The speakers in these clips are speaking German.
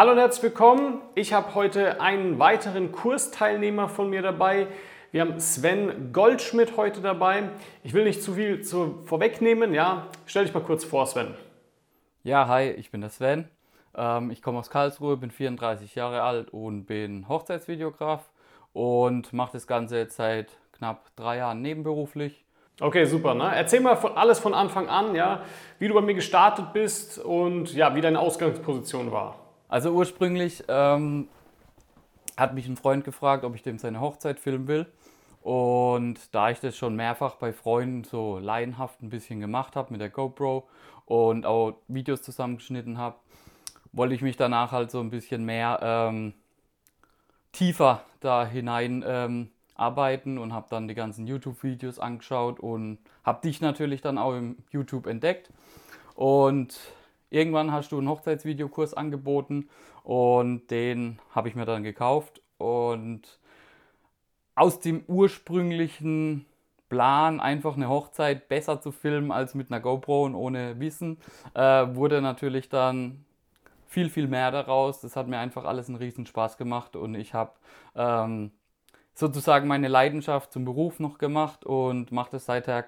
Hallo und herzlich willkommen. Ich habe heute einen weiteren Kursteilnehmer von mir dabei. Wir haben Sven Goldschmidt heute dabei. Ich will nicht zu viel zu, vorwegnehmen. Ja, stell dich mal kurz vor, Sven. Ja, hi, ich bin der Sven. Ähm, ich komme aus Karlsruhe, bin 34 Jahre alt und bin Hochzeitsvideograf und mache das Ganze jetzt seit knapp drei Jahren nebenberuflich. Okay, super. Ne? Erzähl mal von, alles von Anfang an, ja, wie du bei mir gestartet bist und ja, wie deine Ausgangsposition war. Also ursprünglich ähm, hat mich ein Freund gefragt, ob ich dem seine Hochzeit filmen will. Und da ich das schon mehrfach bei Freunden so laienhaft ein bisschen gemacht habe mit der GoPro und auch Videos zusammengeschnitten habe, wollte ich mich danach halt so ein bisschen mehr ähm, tiefer da hinein ähm, arbeiten und habe dann die ganzen YouTube-Videos angeschaut und habe dich natürlich dann auch im YouTube entdeckt. Und Irgendwann hast du einen Hochzeitsvideokurs angeboten und den habe ich mir dann gekauft. Und aus dem ursprünglichen Plan, einfach eine Hochzeit besser zu filmen als mit einer GoPro und ohne Wissen, äh, wurde natürlich dann viel, viel mehr daraus. Das hat mir einfach alles einen riesen Spaß gemacht und ich habe ähm, sozusagen meine Leidenschaft zum Beruf noch gemacht und mache das seither,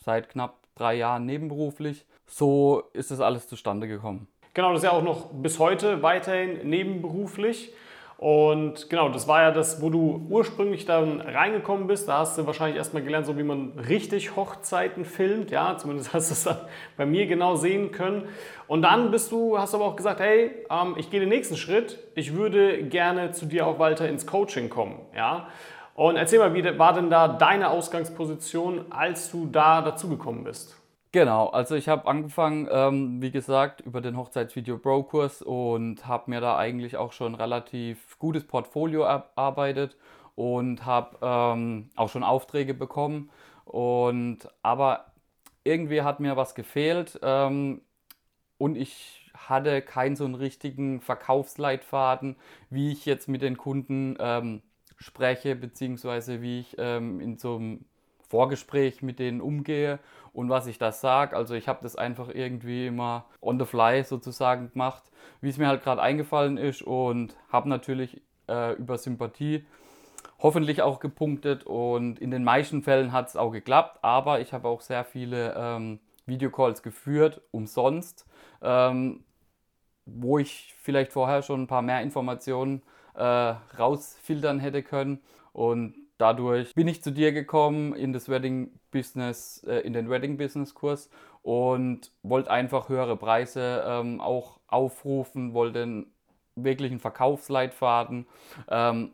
seit knapp drei Jahren nebenberuflich. So ist das alles zustande gekommen. Genau, das ist ja auch noch bis heute weiterhin nebenberuflich. Und genau, das war ja das, wo du ursprünglich dann reingekommen bist. Da hast du wahrscheinlich erstmal gelernt, so wie man richtig Hochzeiten filmt. Ja, zumindest hast du es dann bei mir genau sehen können. Und dann bist du, hast du aber auch gesagt, hey, ähm, ich gehe den nächsten Schritt. Ich würde gerne zu dir auch weiter ins Coaching kommen. Ja. Und erzähl mal, wie war denn da deine Ausgangsposition, als du da dazugekommen bist? Genau, also ich habe angefangen, ähm, wie gesagt, über den Hochzeitsvideo Pro Kurs und habe mir da eigentlich auch schon relativ gutes Portfolio erarbeitet und habe ähm, auch schon Aufträge bekommen. Und aber irgendwie hat mir was gefehlt ähm, und ich hatte keinen so einen richtigen Verkaufsleitfaden, wie ich jetzt mit den Kunden ähm, spreche, beziehungsweise wie ich ähm, in so einem Vorgespräch mit denen umgehe und was ich da sage. Also ich habe das einfach irgendwie immer on the fly sozusagen gemacht, wie es mir halt gerade eingefallen ist und habe natürlich äh, über Sympathie hoffentlich auch gepunktet und in den meisten Fällen hat es auch geklappt, aber ich habe auch sehr viele ähm, Videocalls geführt, umsonst, ähm, wo ich vielleicht vorher schon ein paar mehr Informationen äh, rausfiltern hätte können und dadurch bin ich zu dir gekommen in das Wedding Business, äh, in den Wedding Business Kurs und wollte einfach höhere Preise ähm, auch aufrufen, wollte einen wirklichen Verkaufsleitfaden, ähm,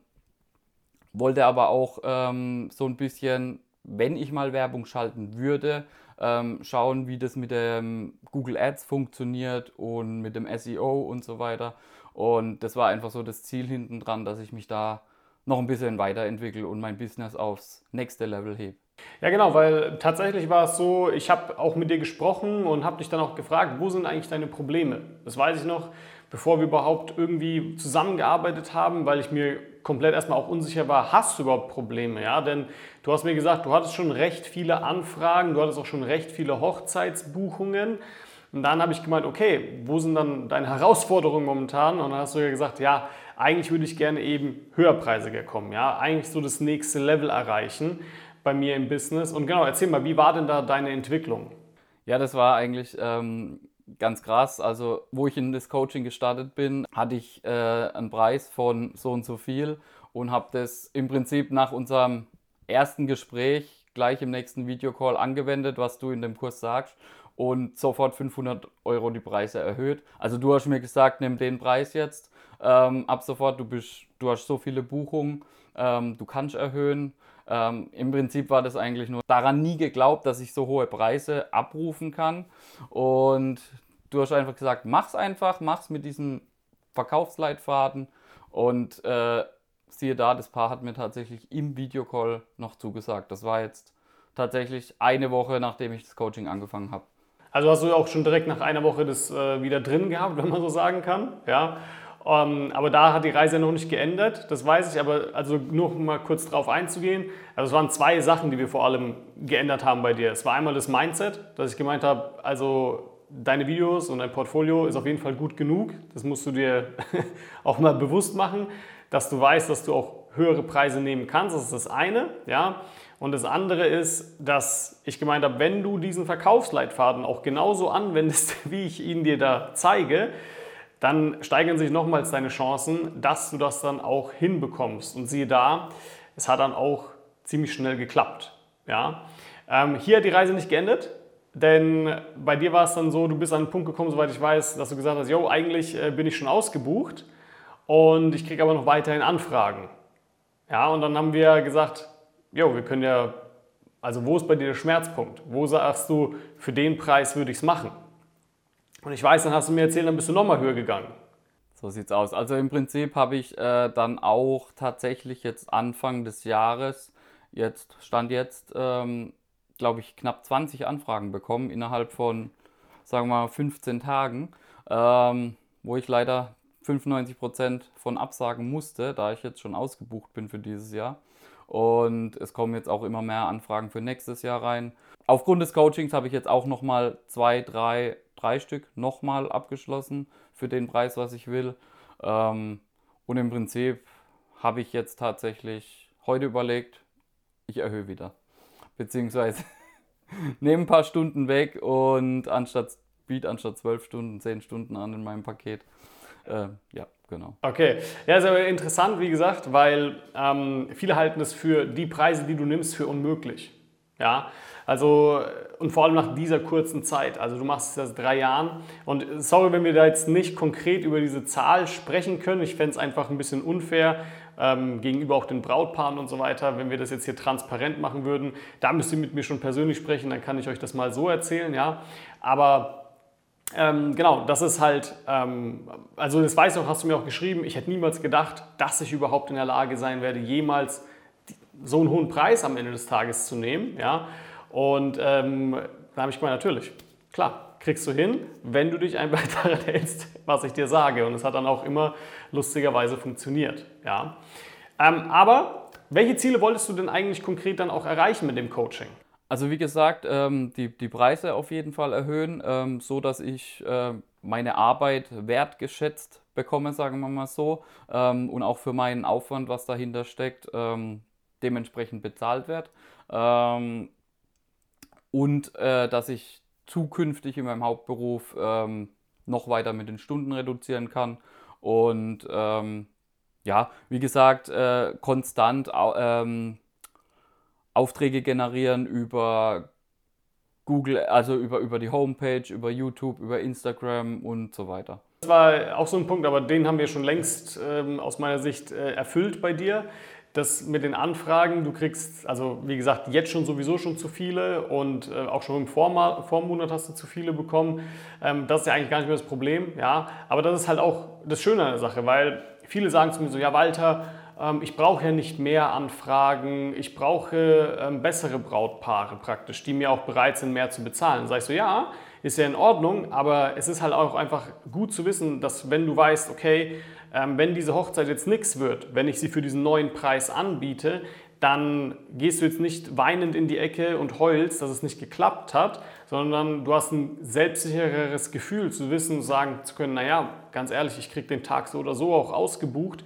wollte aber auch ähm, so ein bisschen, wenn ich mal Werbung schalten würde, ähm, schauen, wie das mit dem Google Ads funktioniert und mit dem SEO und so weiter. Und das war einfach so das Ziel hinten dran, dass ich mich da noch ein bisschen weiterentwickle und mein Business aufs nächste Level hebe. Ja, genau, weil tatsächlich war es so, ich habe auch mit dir gesprochen und habe dich dann auch gefragt, wo sind eigentlich deine Probleme? Das weiß ich noch, bevor wir überhaupt irgendwie zusammengearbeitet haben, weil ich mir komplett erstmal auch unsicher war, hast du überhaupt Probleme? Ja, denn du hast mir gesagt, du hattest schon recht viele Anfragen, du hattest auch schon recht viele Hochzeitsbuchungen. Und dann habe ich gemeint, okay, wo sind dann deine Herausforderungen momentan? Und dann hast du ja gesagt, ja, eigentlich würde ich gerne eben höherpreisiger kommen, ja, eigentlich so das nächste Level erreichen bei mir im Business. Und genau, erzähl mal, wie war denn da deine Entwicklung? Ja, das war eigentlich ähm, ganz krass. Also, wo ich in das Coaching gestartet bin, hatte ich äh, einen Preis von so und so viel und habe das im Prinzip nach unserem ersten Gespräch gleich im nächsten Videocall angewendet, was du in dem Kurs sagst und sofort 500 Euro die Preise erhöht. Also du hast mir gesagt, nimm den Preis jetzt ähm, ab sofort, du, bist, du hast so viele Buchungen, ähm, du kannst erhöhen. Ähm, Im Prinzip war das eigentlich nur daran nie geglaubt, dass ich so hohe Preise abrufen kann. Und du hast einfach gesagt, mach's einfach, mach's mit diesem Verkaufsleitfaden. Und äh, siehe da, das Paar hat mir tatsächlich im Videocall noch zugesagt. Das war jetzt tatsächlich eine Woche, nachdem ich das Coaching angefangen habe. Also hast du auch schon direkt nach einer Woche das äh, wieder drin gehabt, wenn man so sagen kann. Ja. Ähm, aber da hat die Reise noch nicht geändert, das weiß ich. Aber also nur um mal kurz drauf einzugehen. Also es waren zwei Sachen, die wir vor allem geändert haben bei dir. Es war einmal das Mindset, dass ich gemeint habe, also deine Videos und dein Portfolio ist auf jeden Fall gut genug. Das musst du dir auch mal bewusst machen, dass du weißt, dass du auch höhere Preise nehmen kannst. Das ist das eine. Ja? Und das andere ist, dass ich gemeint habe, wenn du diesen Verkaufsleitfaden auch genauso anwendest, wie ich ihn dir da zeige, dann steigern sich nochmals deine Chancen, dass du das dann auch hinbekommst. Und siehe da, es hat dann auch ziemlich schnell geklappt. Ja? Ähm, hier hat die Reise nicht geendet, denn bei dir war es dann so, du bist an einen Punkt gekommen, soweit ich weiß, dass du gesagt hast, yo, eigentlich äh, bin ich schon ausgebucht und ich kriege aber noch weiterhin Anfragen. Ja, und dann haben wir gesagt, jo, wir können ja, also wo ist bei dir der Schmerzpunkt? Wo sagst du, für den Preis würde ich es machen? Und ich weiß, dann hast du mir erzählt, dann bist du nochmal höher gegangen. So sieht's aus. Also im Prinzip habe ich äh, dann auch tatsächlich jetzt Anfang des Jahres, jetzt stand jetzt, ähm, glaube ich, knapp 20 Anfragen bekommen innerhalb von, sagen wir mal, 15 Tagen, ähm, wo ich leider 95 Prozent von absagen musste, da ich jetzt schon ausgebucht bin für dieses Jahr. Und es kommen jetzt auch immer mehr Anfragen für nächstes Jahr rein. Aufgrund des Coachings habe ich jetzt auch nochmal zwei, drei, drei Stück nochmal abgeschlossen für den Preis, was ich will. Ähm, und im Prinzip habe ich jetzt tatsächlich heute überlegt, ich erhöhe wieder. Beziehungsweise nehme ein paar Stunden weg und anstatt Speed, anstatt 12 Stunden, 10 Stunden an in meinem Paket. Äh, ja, genau. Okay, ja, ist aber interessant, wie gesagt, weil ähm, viele halten es für die Preise, die du nimmst, für unmöglich. Ja, also und vor allem nach dieser kurzen Zeit. Also du machst es seit drei Jahren und sorry, wenn wir da jetzt nicht konkret über diese Zahl sprechen können. Ich fände es einfach ein bisschen unfair ähm, gegenüber auch den Brautpaaren und so weiter, wenn wir das jetzt hier transparent machen würden. Da müsst ihr mit mir schon persönlich sprechen, dann kann ich euch das mal so erzählen, ja. Aber ähm, genau, das ist halt, ähm, also das weiß noch, hast du mir auch geschrieben, ich hätte niemals gedacht, dass ich überhaupt in der Lage sein werde, jemals so einen hohen Preis am Ende des Tages zu nehmen. Ja? Und ähm, da habe ich gemeint, natürlich, klar, kriegst du hin, wenn du dich einfach daran hältst, was ich dir sage. Und es hat dann auch immer lustigerweise funktioniert. Ja? Ähm, aber welche Ziele wolltest du denn eigentlich konkret dann auch erreichen mit dem Coaching? Also wie gesagt, ähm, die, die Preise auf jeden Fall erhöhen, ähm, so dass ich äh, meine Arbeit wertgeschätzt bekomme, sagen wir mal so, ähm, und auch für meinen Aufwand, was dahinter steckt, ähm, dementsprechend bezahlt wird. Ähm, und äh, dass ich zukünftig in meinem Hauptberuf ähm, noch weiter mit den Stunden reduzieren kann und ja, wie gesagt, äh, konstant Aufträge generieren über Google, also über, über die Homepage, über YouTube, über Instagram und so weiter. Das war auch so ein Punkt, aber den haben wir schon längst ähm, aus meiner Sicht äh, erfüllt bei dir. Das mit den Anfragen, du kriegst, also wie gesagt, jetzt schon sowieso schon zu viele und äh, auch schon im Vormonat hast du zu viele bekommen. Ähm, das ist ja eigentlich gar nicht mehr das Problem, ja. Aber das ist halt auch das Schöne an der Sache, weil viele sagen zu mir so, ja Walter, ich brauche ja nicht mehr Anfragen, ich brauche ähm, bessere Brautpaare praktisch, die mir auch bereit sind, mehr zu bezahlen. Sag ich so, ja, ist ja in Ordnung, aber es ist halt auch einfach gut zu wissen, dass wenn du weißt, okay, ähm, wenn diese Hochzeit jetzt nichts wird, wenn ich sie für diesen neuen Preis anbiete, dann gehst du jetzt nicht weinend in die Ecke und heulst, dass es nicht geklappt hat, sondern du hast ein selbstsichereres Gefühl zu wissen, sagen zu können, naja, ganz ehrlich, ich kriege den Tag so oder so auch ausgebucht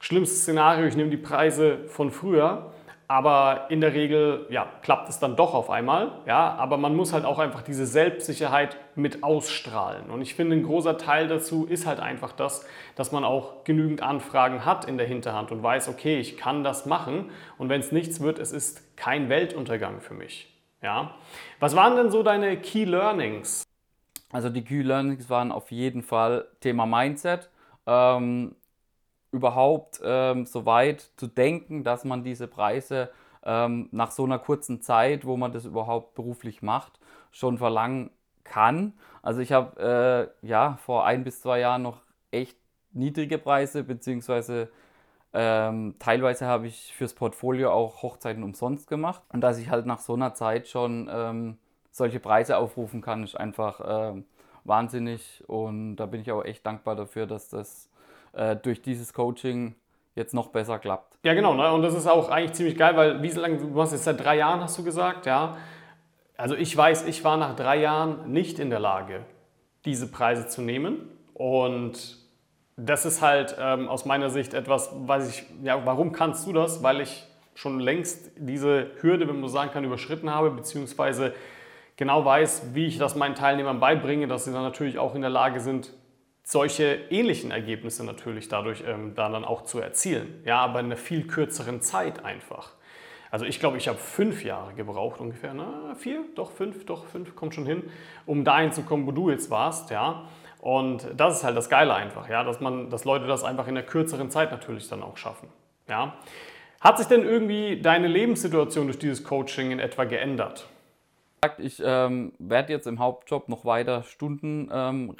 Schlimmstes Szenario, ich nehme die Preise von früher, aber in der Regel ja, klappt es dann doch auf einmal. Ja, aber man muss halt auch einfach diese Selbstsicherheit mit ausstrahlen. Und ich finde, ein großer Teil dazu ist halt einfach das, dass man auch genügend Anfragen hat in der Hinterhand und weiß, okay, ich kann das machen. Und wenn es nichts wird, es ist kein Weltuntergang für mich. Ja. Was waren denn so deine Key Learnings? Also die Key Learnings waren auf jeden Fall Thema Mindset. Ähm, überhaupt ähm, so weit zu denken, dass man diese Preise ähm, nach so einer kurzen Zeit, wo man das überhaupt beruflich macht, schon verlangen kann. Also ich habe äh, ja vor ein bis zwei Jahren noch echt niedrige Preise, beziehungsweise ähm, teilweise habe ich fürs Portfolio auch Hochzeiten umsonst gemacht. Und dass ich halt nach so einer Zeit schon ähm, solche Preise aufrufen kann, ist einfach äh, wahnsinnig. Und da bin ich auch echt dankbar dafür, dass das äh, durch dieses Coaching jetzt noch besser klappt. Ja, genau. Ne? Und das ist auch eigentlich ziemlich geil, weil wie lange, du hast jetzt seit drei Jahren, hast du gesagt, ja. Also ich weiß, ich war nach drei Jahren nicht in der Lage, diese Preise zu nehmen. Und das ist halt ähm, aus meiner Sicht etwas, weiß ich, ja, warum kannst du das? Weil ich schon längst diese Hürde, wenn man so sagen kann, überschritten habe, beziehungsweise genau weiß, wie ich das meinen Teilnehmern beibringe, dass sie dann natürlich auch in der Lage sind, solche ähnlichen Ergebnisse natürlich dadurch ähm, dann auch zu erzielen. Ja, aber in einer viel kürzeren Zeit einfach. Also ich glaube, ich habe fünf Jahre gebraucht ungefähr, na, vier, doch fünf, doch fünf, kommt schon hin, um dahin zu kommen, wo du jetzt warst, ja. Und das ist halt das Geile einfach, ja, dass man, dass Leute das einfach in einer kürzeren Zeit natürlich dann auch schaffen, ja. Hat sich denn irgendwie deine Lebenssituation durch dieses Coaching in etwa geändert? Ich ähm, werde jetzt im Hauptjob noch weiter Stunden ähm,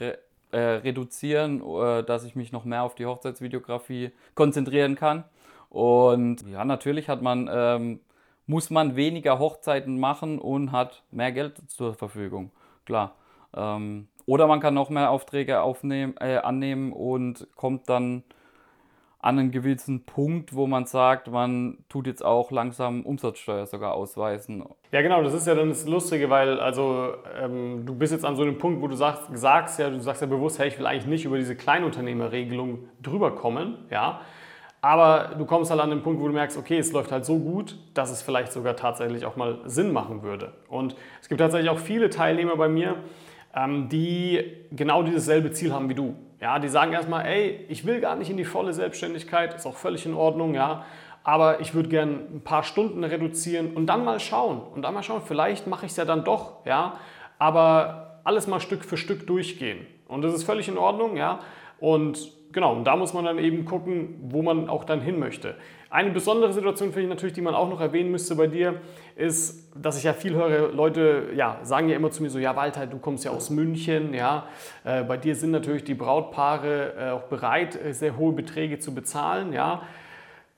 äh, reduzieren, äh, dass ich mich noch mehr auf die Hochzeitsvideografie konzentrieren kann. Und ja, natürlich hat man, ähm, muss man weniger Hochzeiten machen und hat mehr Geld zur Verfügung. Klar. Ähm, oder man kann noch mehr Aufträge aufnehmen, äh, annehmen und kommt dann an einen gewissen Punkt, wo man sagt, man tut jetzt auch langsam Umsatzsteuer sogar ausweisen. Ja, genau, das ist ja dann das Lustige, weil also ähm, du bist jetzt an so einem Punkt, wo du sagst, sagst ja, du sagst ja bewusst, hey, ich will eigentlich nicht über diese Kleinunternehmerregelung drüber kommen, ja. Aber du kommst halt an den Punkt, wo du merkst, okay, es läuft halt so gut, dass es vielleicht sogar tatsächlich auch mal Sinn machen würde. Und es gibt tatsächlich auch viele Teilnehmer bei mir, ähm, die genau dieses selbe Ziel haben wie du. Ja, die sagen erstmal, ey, ich will gar nicht in die volle Selbstständigkeit, ist auch völlig in Ordnung, ja. Aber ich würde gerne ein paar Stunden reduzieren und dann mal schauen. Und dann mal schauen, vielleicht mache ich es ja dann doch, ja. Aber alles mal Stück für Stück durchgehen. Und das ist völlig in Ordnung, ja. Und genau, und da muss man dann eben gucken, wo man auch dann hin möchte. Eine besondere Situation finde ich natürlich, die man auch noch erwähnen müsste bei dir, ist, dass ich ja viel höre, Leute ja, sagen ja immer zu mir so, ja Walter, du kommst ja aus München, ja, äh, bei dir sind natürlich die Brautpaare äh, auch bereit, äh, sehr hohe Beträge zu bezahlen, ja.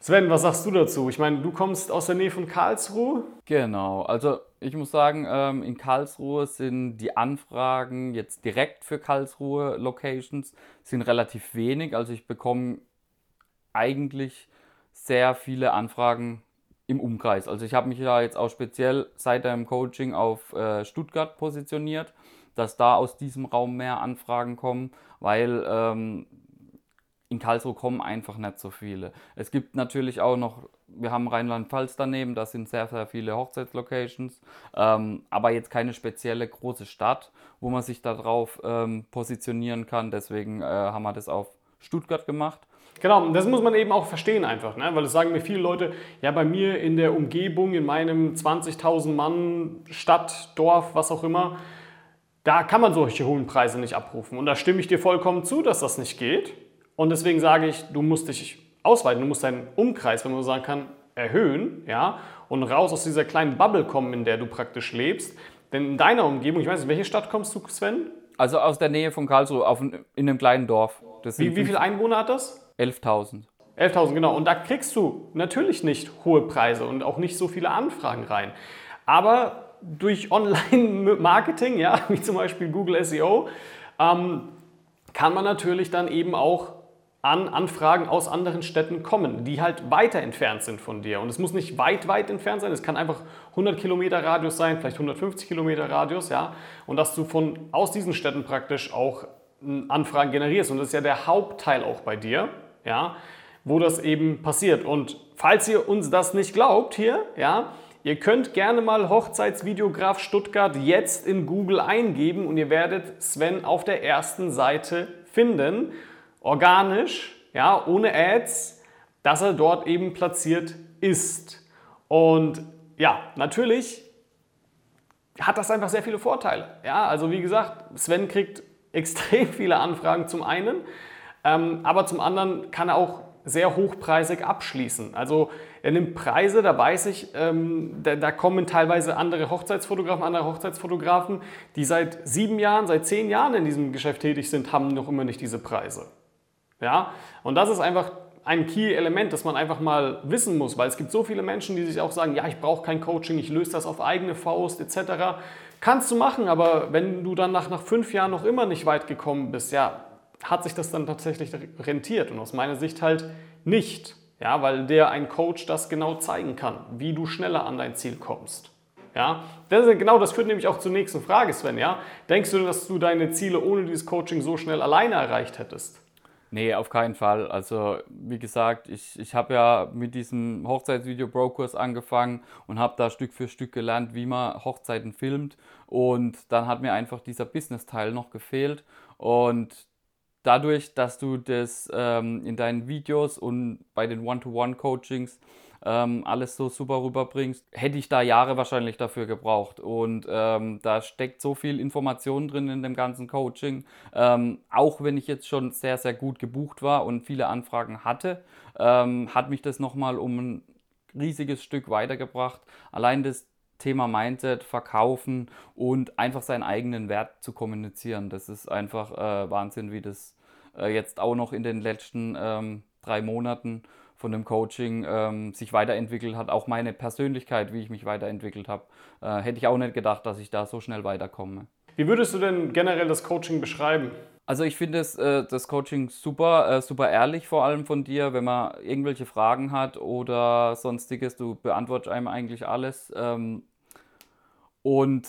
Sven, was sagst du dazu? Ich meine, du kommst aus der Nähe von Karlsruhe. Genau, also ich muss sagen, ähm, in Karlsruhe sind die Anfragen jetzt direkt für Karlsruhe Locations sind relativ wenig. Also ich bekomme eigentlich sehr viele Anfragen im Umkreis. Also ich habe mich ja jetzt auch speziell seit dem Coaching auf äh, Stuttgart positioniert, dass da aus diesem Raum mehr Anfragen kommen, weil ähm, in Karlsruhe kommen einfach nicht so viele. Es gibt natürlich auch noch, wir haben Rheinland-Pfalz daneben, da sind sehr, sehr viele Hochzeitslocations, ähm, aber jetzt keine spezielle große Stadt, wo man sich darauf ähm, positionieren kann. Deswegen äh, haben wir das auf Stuttgart gemacht. Genau, das muss man eben auch verstehen einfach, ne? weil es sagen mir viele Leute, ja bei mir in der Umgebung, in meinem 20.000 Mann Stadt, Dorf, was auch immer, da kann man solche hohen Preise nicht abrufen. Und da stimme ich dir vollkommen zu, dass das nicht geht. Und deswegen sage ich, du musst dich ausweiten, du musst deinen Umkreis, wenn man so sagen kann, erhöhen ja, und raus aus dieser kleinen Bubble kommen, in der du praktisch lebst. Denn in deiner Umgebung, ich weiß nicht, welche Stadt kommst du, Sven? Also aus der Nähe von Karlsruhe, auf, in einem kleinen Dorf. Wie, wie viele Einwohner hat das? 11.000. 11.000, genau. Und da kriegst du natürlich nicht hohe Preise und auch nicht so viele Anfragen rein. Aber durch Online-Marketing, ja, wie zum Beispiel Google SEO, ähm, kann man natürlich dann eben auch an Anfragen aus anderen Städten kommen, die halt weiter entfernt sind von dir. Und es muss nicht weit, weit entfernt sein, es kann einfach 100 Kilometer Radius sein, vielleicht 150 Kilometer Radius, ja. Und dass du von aus diesen Städten praktisch auch Anfragen generierst. Und das ist ja der Hauptteil auch bei dir, ja, wo das eben passiert. Und falls ihr uns das nicht glaubt hier, ja, ihr könnt gerne mal Hochzeitsvideograf Stuttgart jetzt in Google eingeben und ihr werdet Sven auf der ersten Seite finden organisch, ja, ohne Ads, dass er dort eben platziert ist. Und ja, natürlich hat das einfach sehr viele Vorteile. Ja, also wie gesagt, Sven kriegt extrem viele Anfragen zum einen, ähm, aber zum anderen kann er auch sehr hochpreisig abschließen. Also er nimmt Preise, da weiß ich, ähm, da, da, kommen teilweise andere Hochzeitsfotografen, andere Hochzeitsfotografen, die seit sieben Jahren, seit zehn Jahren in diesem Geschäft tätig sind, haben noch immer nicht diese Preise. Ja? Und das ist einfach ein Key-Element, das man einfach mal wissen muss, weil es gibt so viele Menschen, die sich auch sagen, ja, ich brauche kein Coaching, ich löse das auf eigene Faust etc. Kannst du machen, aber wenn du dann nach, nach fünf Jahren noch immer nicht weit gekommen bist, ja, hat sich das dann tatsächlich rentiert? Und aus meiner Sicht halt nicht, ja, weil der ein Coach das genau zeigen kann, wie du schneller an dein Ziel kommst. Ja? Das ist, genau das führt nämlich auch zur nächsten Frage, Sven. Ja? Denkst du, dass du deine Ziele ohne dieses Coaching so schnell alleine erreicht hättest? Nee, auf keinen Fall. Also wie gesagt, ich, ich habe ja mit diesem Hochzeitsvideo-Brokers angefangen und habe da Stück für Stück gelernt, wie man Hochzeiten filmt. Und dann hat mir einfach dieser Business-Teil noch gefehlt. Und dadurch, dass du das ähm, in deinen Videos und bei den One-to-One-Coachings ähm, alles so super rüberbringst, hätte ich da Jahre wahrscheinlich dafür gebraucht. Und ähm, da steckt so viel Information drin in dem ganzen Coaching. Ähm, auch wenn ich jetzt schon sehr, sehr gut gebucht war und viele Anfragen hatte, ähm, hat mich das nochmal um ein riesiges Stück weitergebracht. Allein das Thema Mindset, Verkaufen und einfach seinen eigenen Wert zu kommunizieren. Das ist einfach äh, Wahnsinn, wie das äh, jetzt auch noch in den letzten ähm, drei Monaten von dem Coaching ähm, sich weiterentwickelt hat. Auch meine Persönlichkeit, wie ich mich weiterentwickelt habe, äh, hätte ich auch nicht gedacht, dass ich da so schnell weiterkomme. Wie würdest du denn generell das Coaching beschreiben? Also ich finde das, äh, das Coaching super, äh, super ehrlich vor allem von dir, wenn man irgendwelche Fragen hat oder sonstiges, du beantwortest einem eigentlich alles ähm, und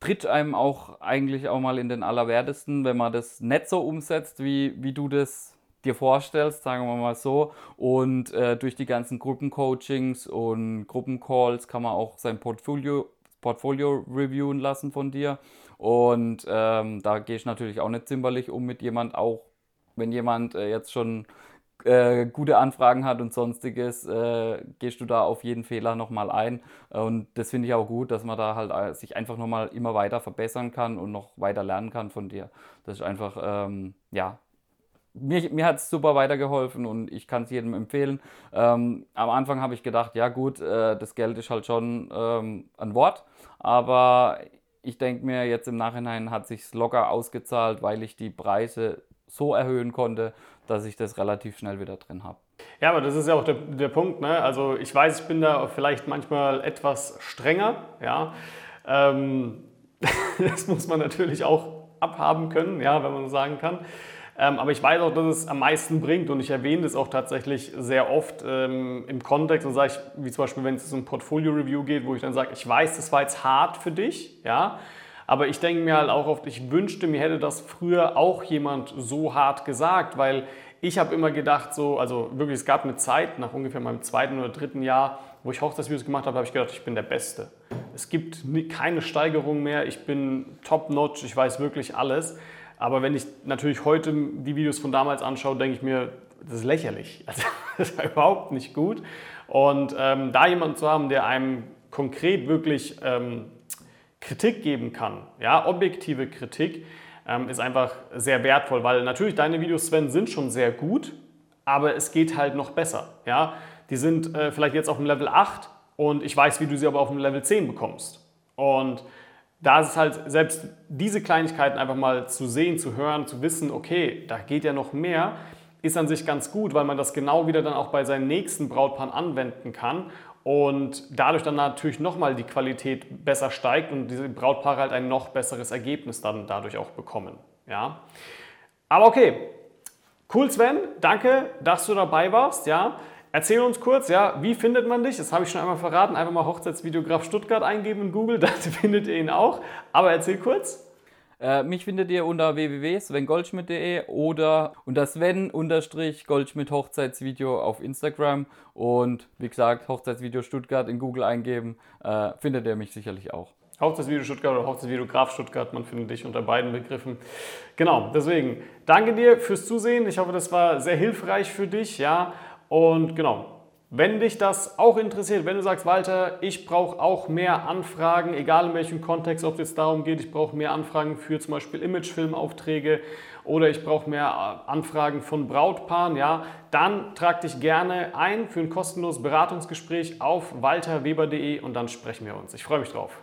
tritt einem auch eigentlich auch mal in den Allerwertesten, wenn man das nicht so umsetzt, wie, wie du das dir vorstellst, sagen wir mal so. Und äh, durch die ganzen Gruppencoachings und Gruppencalls kann man auch sein Portfolio, Portfolio reviewen lassen von dir. Und ähm, da gehe ich natürlich auch nicht zimperlich um mit jemand, auch wenn jemand äh, jetzt schon äh, gute Anfragen hat und sonstiges, äh, gehst du da auf jeden Fehler nochmal ein. Und das finde ich auch gut, dass man da halt äh, sich einfach nochmal immer weiter verbessern kann und noch weiter lernen kann von dir. Das ist einfach, ähm, ja, mir, mir hat es super weitergeholfen und ich kann es jedem empfehlen. Ähm, am Anfang habe ich gedacht, ja gut, äh, das Geld ist halt schon ähm, ein Wort, aber ich denke mir, jetzt im Nachhinein hat sich locker ausgezahlt, weil ich die Preise so erhöhen konnte, dass ich das relativ schnell wieder drin habe. Ja, aber das ist ja auch der, der Punkt. Ne? Also ich weiß, ich bin da vielleicht manchmal etwas strenger. Ja, ähm, das muss man natürlich auch abhaben können, ja, wenn man so sagen kann. Ähm, aber ich weiß auch, dass es am meisten bringt und ich erwähne das auch tatsächlich sehr oft ähm, im Kontext und sage ich, wie zum Beispiel, wenn es um Portfolio-Review geht, wo ich dann sage, ich weiß, das war jetzt hart für dich, ja, aber ich denke mir halt auch oft, ich wünschte, mir hätte das früher auch jemand so hart gesagt, weil ich habe immer gedacht, so, also wirklich, es gab eine Zeit, nach ungefähr meinem zweiten oder dritten Jahr, wo ich Hochzeitsvideos gemacht habe, habe ich gedacht, ich bin der Beste. Es gibt keine Steigerung mehr, ich bin top-notch, ich weiß wirklich alles. Aber wenn ich natürlich heute die Videos von damals anschaue, denke ich mir, das ist lächerlich. Also, das ist überhaupt nicht gut. Und ähm, da jemanden zu haben, der einem konkret wirklich ähm, Kritik geben kann, ja, objektive Kritik, ähm, ist einfach sehr wertvoll, weil natürlich deine Videos, Sven, sind schon sehr gut, aber es geht halt noch besser. Ja? Die sind äh, vielleicht jetzt auf dem Level 8 und ich weiß, wie du sie aber auf dem Level 10 bekommst. Und da ist es halt selbst diese Kleinigkeiten einfach mal zu sehen, zu hören, zu wissen, okay, da geht ja noch mehr, ist an sich ganz gut, weil man das genau wieder dann auch bei seinen nächsten Brautpaaren anwenden kann und dadurch dann natürlich nochmal die Qualität besser steigt und diese Brautpaare halt ein noch besseres Ergebnis dann dadurch auch bekommen. Ja? Aber okay, cool Sven, danke, dass du dabei warst. Ja? Erzähl uns kurz, ja, wie findet man dich? Das habe ich schon einmal verraten. Einfach mal Hochzeitsvideograf Stuttgart eingeben in Google, da findet ihr ihn auch. Aber erzähl kurz. Äh, mich findet ihr unter www.svengoldschmidt.de oder unter Sven-Goldschmidt Hochzeitsvideo auf Instagram. Und wie gesagt, Hochzeitsvideo Stuttgart in Google eingeben, äh, findet ihr mich sicherlich auch. Hochzeitsvideo Stuttgart oder Hochzeitsvideograf Stuttgart, man findet dich unter beiden Begriffen. Genau, deswegen danke dir fürs Zusehen. Ich hoffe, das war sehr hilfreich für dich. Ja, und genau, wenn dich das auch interessiert, wenn du sagst, Walter, ich brauche auch mehr Anfragen, egal in welchem Kontext, ob es jetzt darum geht, ich brauche mehr Anfragen für zum Beispiel Imagefilmaufträge oder ich brauche mehr äh, Anfragen von Brautpaaren, ja, dann trag dich gerne ein für ein kostenloses Beratungsgespräch auf walterweber.de und dann sprechen wir uns. Ich freue mich drauf.